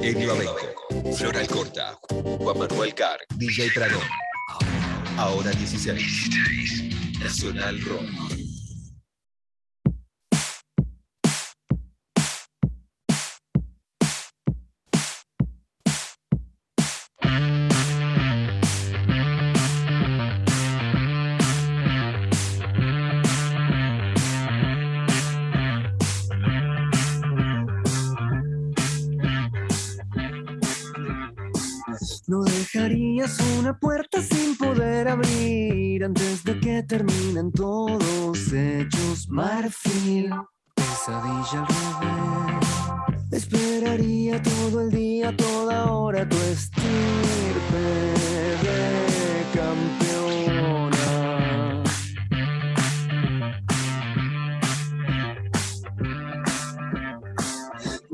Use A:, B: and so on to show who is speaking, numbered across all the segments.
A: Eddie Babenco, Floral Corta, Juan Manuel Carr, DJ Pradón. Ahora 16. Nacional Rock.
B: Dejarías una puerta sin poder abrir antes de que terminen todos hechos marfil. Pesadilla al revés. Esperaría todo el día, toda hora tu estirpe de campeona.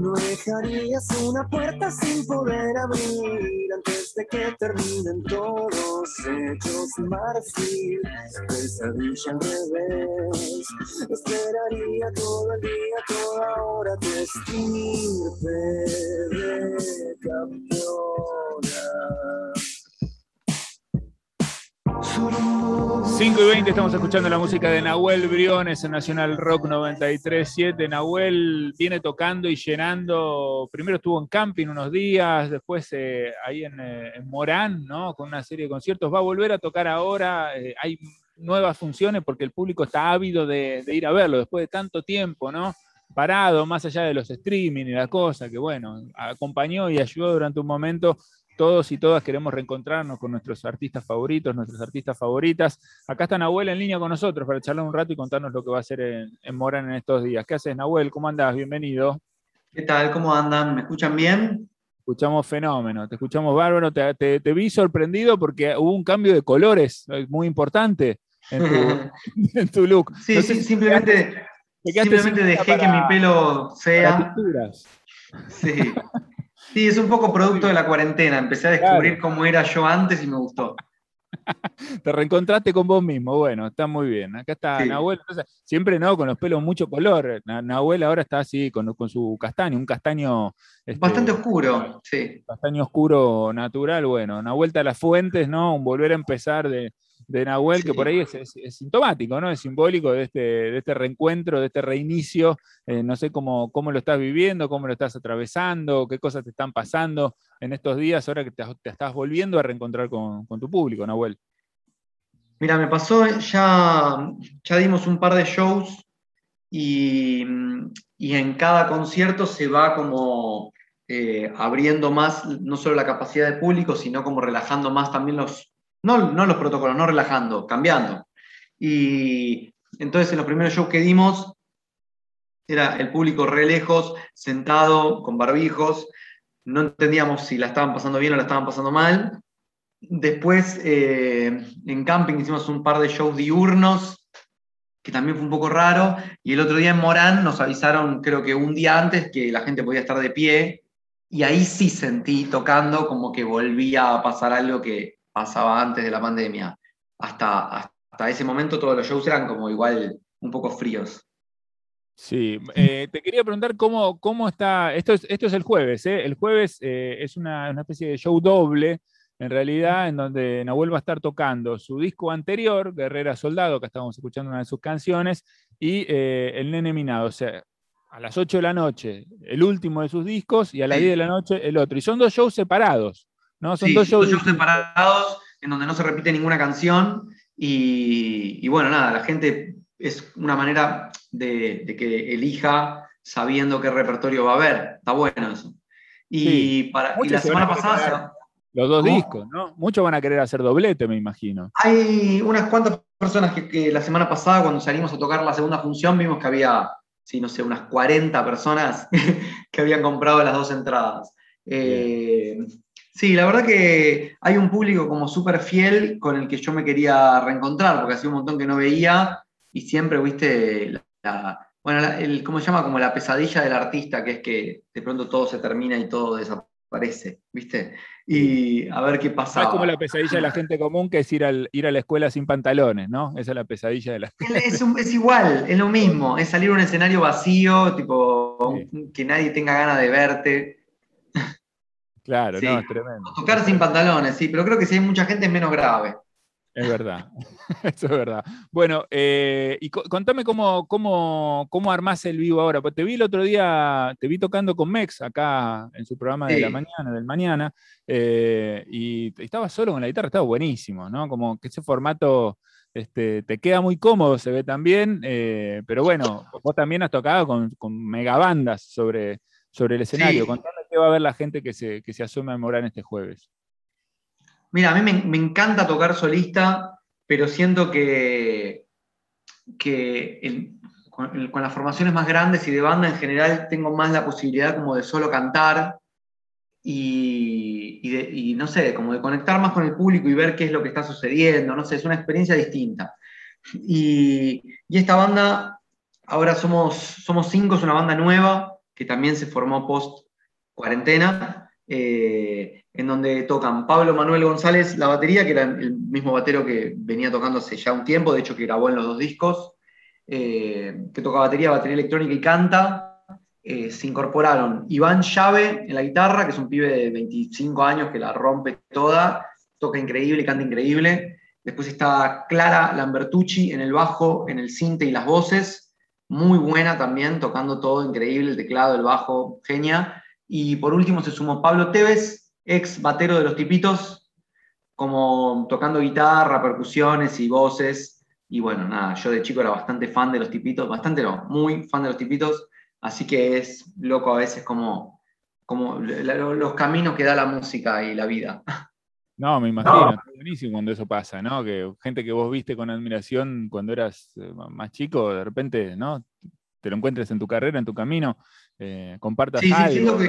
B: No dejarías una puerta sin poder abrir antes de que terminen todos hechos marfil. Pesadilla al revés. Esperaría todo el día, toda hora tu estirpe de campeona.
C: 5 y 20 estamos escuchando la música de Nahuel Briones en Nacional Rock 93.7. Nahuel viene tocando y llenando, primero estuvo en camping unos días, después eh, ahí en, eh, en Morán, ¿no? Con una serie de conciertos. Va a volver a tocar ahora, eh, hay nuevas funciones porque el público está ávido de, de ir a verlo después de tanto tiempo, ¿no? Parado, más allá de los streaming y la cosa, que bueno, acompañó y ayudó durante un momento todos y todas queremos reencontrarnos con nuestros artistas favoritos, nuestras artistas favoritas. Acá está Nahuel en línea con nosotros para charlar un rato y contarnos lo que va a hacer en, en Morán en estos días. ¿Qué haces, Nahuel? ¿Cómo andás? Bienvenido.
D: ¿Qué tal? ¿Cómo andan? ¿Me escuchan bien?
C: Escuchamos fenómeno, te escuchamos bárbaro, te, te- te vi sorprendido porque hubo un cambio de colores eh, muy importante en tu, en tu look.
D: Sí,
C: No sé
D: sí,
C: si
D: simplemente,
C: te quedaste
D: simplemente dejé que mi pelo sea. Sí. Sí, es un poco producto de la cuarentena. Empecé a descubrir cómo era yo antes y me gustó.
C: Te reencontraste con vos mismo, bueno, está muy bien. Acá está
D: Sí.
C: Nahuel, siempre no, con los pelos mucho color. Na- Nahuel ahora está así, con, con su castaño, un castaño. este,
D: Bastante oscuro, sí.
C: Castaño oscuro natural, bueno, una vuelta a las fuentes, ¿no? Un volver a empezar de, de Nahuel, que por ahí es, es- es sintomático, ¿no? Es simbólico de este, de este reencuentro, de este reinicio. Eh, no sé cómo, cómo lo estás viviendo, cómo lo estás atravesando, qué cosas te están pasando en estos días, ahora que te, te estás volviendo a reencontrar con, con tu público, Nahuel.
D: Mira, me pasó, ya, ya dimos un par de shows y, y en cada concierto se va como eh, abriendo más, no solo la capacidad de público, sino como relajando más también los, no, no los protocolos, no relajando, cambiando. Y entonces en los primeros shows que dimos, era el público re lejos, sentado, con barbijos, no entendíamos si la estaban pasando bien o la estaban pasando mal. Después, eh, en camping hicimos un par de shows diurnos, que también fue un poco raro. Y el otro día en Morán nos avisaron, creo que un día antes, que la gente podía estar de pie. Y ahí sí sentí tocando como que volvía a pasar algo que pasaba antes de la pandemia. Hasta, hasta ese momento todos los shows eran como igual un poco fríos.
C: Sí, eh, te quería preguntar cómo, cómo está, esto es, esto es el jueves, ¿eh? el jueves eh, es una, una especie de show doble, en realidad, en donde Nahuel va a estar tocando su disco anterior, Guerrera Soldado, que estábamos escuchando una de sus canciones, y El Nene Minado, o sea, a las 8 de la noche, el último de sus discos, y a las
D: Sí.
C: 10 de la noche el otro, y son dos shows separados, ¿no? Son
D: Sí,
C: dos shows
D: dos shows
C: distintos.
D: separados en donde no se repite ninguna canción y, y bueno, nada, la gente es una manera de, de que elija sabiendo qué repertorio va a haber. Está bueno eso. Y,
C: Sí.
D: para, y la
C: se
D: semana pasada
C: Los dos
D: ¿Cómo?
C: discos, ¿no? Muchos van a querer hacer doblete, me imagino.
D: hay unas cuantas personas que, que la semana pasada cuando salimos a tocar la segunda función vimos que había, sí, no sé, unas 40 personas que habían comprado las dos entradas. Eh, sí, la verdad que hay un público como súper fiel con el que yo me quería reencontrar, porque hacía un montón que no veía y siempre, viste, la, la- bueno, la- el, ¿cómo se llama? Como la pesadilla del artista, que es que de pronto todo se termina y todo desaparece, viste. Y a ver qué pasa.
C: es como la pesadilla de la gente común que es ir, al, ir a la escuela sin pantalones, ¿no? Esa es la pesadilla de la
D: Es, un- es igual, es lo mismo, es salir a un escenario vacío, tipo,
C: Sí.
D: que nadie tenga ganas de verte.
C: Claro,
D: Sí.
C: no, es tremendo.
D: Tocar sin pantalones, sí, pero creo que si hay mucha gente es menos grave.
C: Es verdad, eso es verdad. Bueno, eh, y co- contame cómo, cómo, cómo armás el vivo ahora. Pues te vi el otro día, te vi tocando con Mex acá en su programa de la mañana, del mañana, eh, y estabas solo con la guitarra, estaba buenísimo, ¿no? Como que ese formato este, te queda muy cómodo, se ve también, eh, pero bueno, vos también has tocado con, con megabandas sobre, sobre el escenario.
D: Sí.
C: Contame qué va a ver la gente que se, que se asome a Morán este jueves.
D: Mira, a mí me, me encanta tocar solista, pero siento que, que el- con, el- con las formaciones más grandes y de banda en general tengo más la posibilidad como de solo cantar y, y de- y no sé, como de conectar más con el público y ver qué es lo que está sucediendo, no sé, es una experiencia distinta. Y, y esta banda, ahora somos, somos cinco, es una banda nueva que también se formó post cuarentena, eh, en donde tocan Pablo Manuel González la batería, que era el mismo batero que venía tocando hace ya un tiempo, de hecho que grabó en los dos discos, eh, que toca batería, batería electrónica y canta. Eh, se incorporaron Iván Llave en la guitarra, que es un pibe de 25 años que la rompe toda, toca increíble, canta increíble. Después está Clara Lambertucci en el bajo, en el cinte y las voces, muy buena también, tocando todo increíble, el teclado, el bajo, genia. Y por último se sumó Pablo Tevez, ex batero de los tipitos, como tocando guitarra, percusiones y voces. Y bueno, nada, yo de chico era bastante fan de los tipitos, bastante no, muy fan de los tipitos, así que es loco a veces como, como los caminos que da la música y la vida.
C: No, me imagino, está buenísimo cuando eso pasa, ¿no? Que gente que vos viste con admiración cuando eras eh, más chico, de repente, ¿no? Te lo encuentres en tu carrera, en tu camino, eh, compartas
D: Sí, sí,
C: algo.
D: siento que-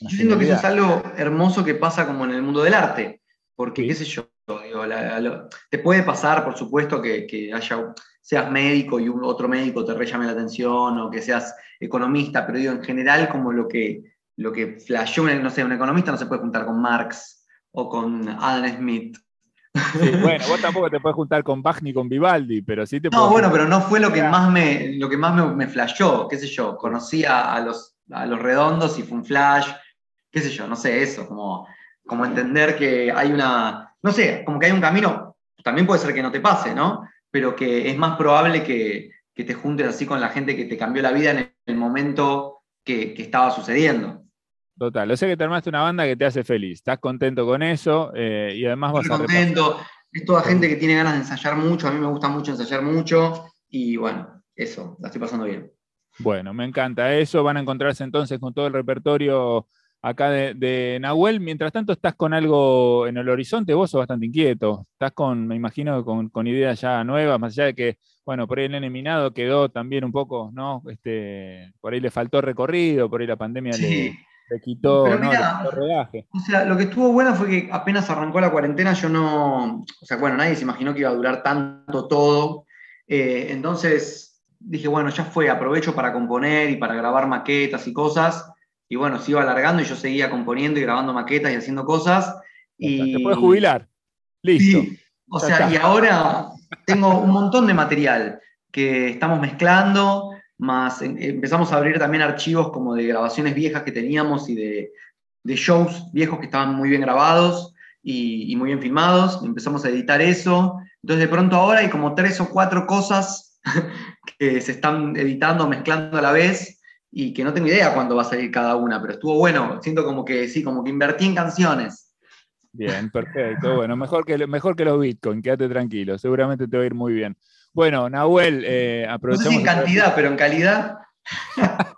C: no
D: Yo siento que eso es algo hermoso que pasa como en el mundo del arte, porque qué sé yo, digo, la- lo- te puede pasar, por supuesto, que, que haya, seas médico y un otro médico te re llame la atención, o que seas economista, pero digo, en general como lo que, lo que flasheó, no sé, un economista no se puede juntar con Marx o con Adam Smith.
C: Sí, bueno, vos tampoco te puedes juntar con Bach ni con Vivaldi, pero sí te
D: No, bueno,
C: juntar-
D: pero no fue lo que más me, lo que más me, me flasheó, qué sé yo, conocí a, a los, a los redondos y fue un flash, qué sé yo, no sé, eso, como, como entender que hay una, no sé, como que hay un camino, también puede ser que no te pase, ¿no? Pero que es más probable que, que te juntes así con la gente que te cambió la vida en el momento que, que estaba sucediendo.
C: Total, o sea que te armaste una banda que te hace feliz, estás contento con eso eh, y además vas
D: Estoy
C: a
D: contento, es toda gente que tiene ganas de ensayar mucho, a mí me gusta mucho ensayar mucho, y bueno, eso, la estoy pasando bien.
C: Bueno, me encanta eso. Van a encontrarse entonces con todo el repertorio acá de, de Nahuel. Mientras tanto, estás con algo en el horizonte. Vos sos bastante inquieto. Estás con, me imagino, con, con ideas ya nuevas, más allá de que, bueno, por ahí el nene minado quedó también un poco, ¿no? Este, por ahí le faltó recorrido, por ahí la pandemia
D: Sí.
C: le quitó,
D: Pero
C: ¿no?
D: mirá,
C: le quitó rodaje.
D: O sea, lo que estuvo bueno fue que apenas arrancó la cuarentena, yo no. O sea, bueno, nadie se imaginó que iba a durar tanto todo. Eh, entonces dije, bueno, ya fue, aprovecho para componer y para grabar maquetas y cosas. Y bueno, se iba alargando y yo seguía componiendo y grabando maquetas y haciendo cosas. Y,
C: Te puedes jubilar. Listo.
D: Sí, o sea, y ahora tengo un montón de material que estamos mezclando, más em- empezamos a abrir también archivos como de grabaciones viejas que teníamos y de, de shows viejos que estaban muy bien grabados y, y muy bien filmados. Empezamos a editar eso. Entonces de pronto ahora hay como tres o cuatro cosas que se están editando, mezclando a la vez y que no tengo idea cuándo va a salir cada una, pero estuvo bueno. Siento como que sí, como que invertí en canciones.
C: Bien, perfecto. Bueno, mejor que, mejor que los Bitcoin, quédate tranquilo, seguramente te va a ir muy bien. Bueno, Nahuel, eh,
D: No sé
C: aprovechamos.
D: si en cantidad, pero en calidad.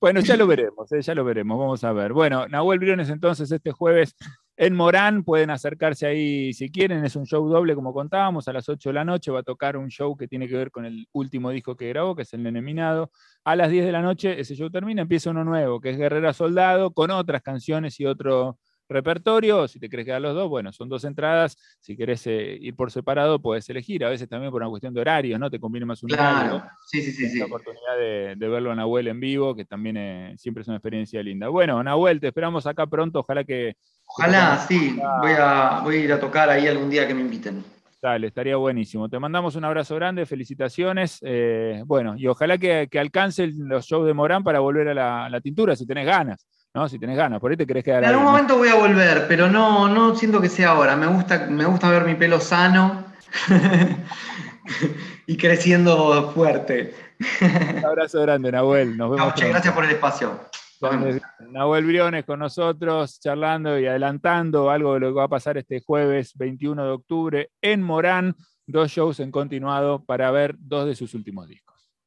C: Bueno, ya lo veremos, eh, ya lo veremos, vamos a ver. Bueno, Nahuel Briones entonces este jueves en Morán, pueden acercarse ahí si quieren, es un show doble como contábamos, a las 8 de la noche va a tocar un show que tiene que ver con el último disco que grabó, que es El Nene Minado. A las 10 de la noche ese show termina, empieza uno nuevo, que es Guerrera Soldado, con otras canciones y otro repertorio, si te querés quedar los dos, bueno, son dos entradas, si querés eh, ir por separado puedes elegir, a veces también por una cuestión de horarios, ¿no? Te conviene más un horario
D: Claro, sí, sí, sí, sí.
C: la oportunidad de, de verlo a Nahuel en vivo, que también eh, siempre es una experiencia linda. Bueno, Nahuel, te esperamos acá pronto, ojalá que
D: Ojalá, sí, voy a, voy a ir a tocar ahí algún día que me inviten.
C: Dale, estaría buenísimo. Te mandamos un abrazo grande, felicitaciones. eh, bueno, y ojalá que, que alcance los shows de Morán para volver a la, a la tintura, si tenés ganas. ¿No? Si tenés ganas, por ahí te querés quedar
D: En
C: ahí,
D: algún
C: ¿no?
D: momento voy a volver, pero no, no siento que sea ahora. Me gusta, me gusta ver mi pelo sano y creciendo fuerte.
C: Un abrazo grande, Nahuel. Nos vemos.
D: Chau, gracias por el espacio.
C: Nahuel Briones con nosotros, charlando y adelantando algo de lo que va a pasar este jueves 21 de octubre en Morán. Dos shows en continuado para ver dos de sus últimos discos.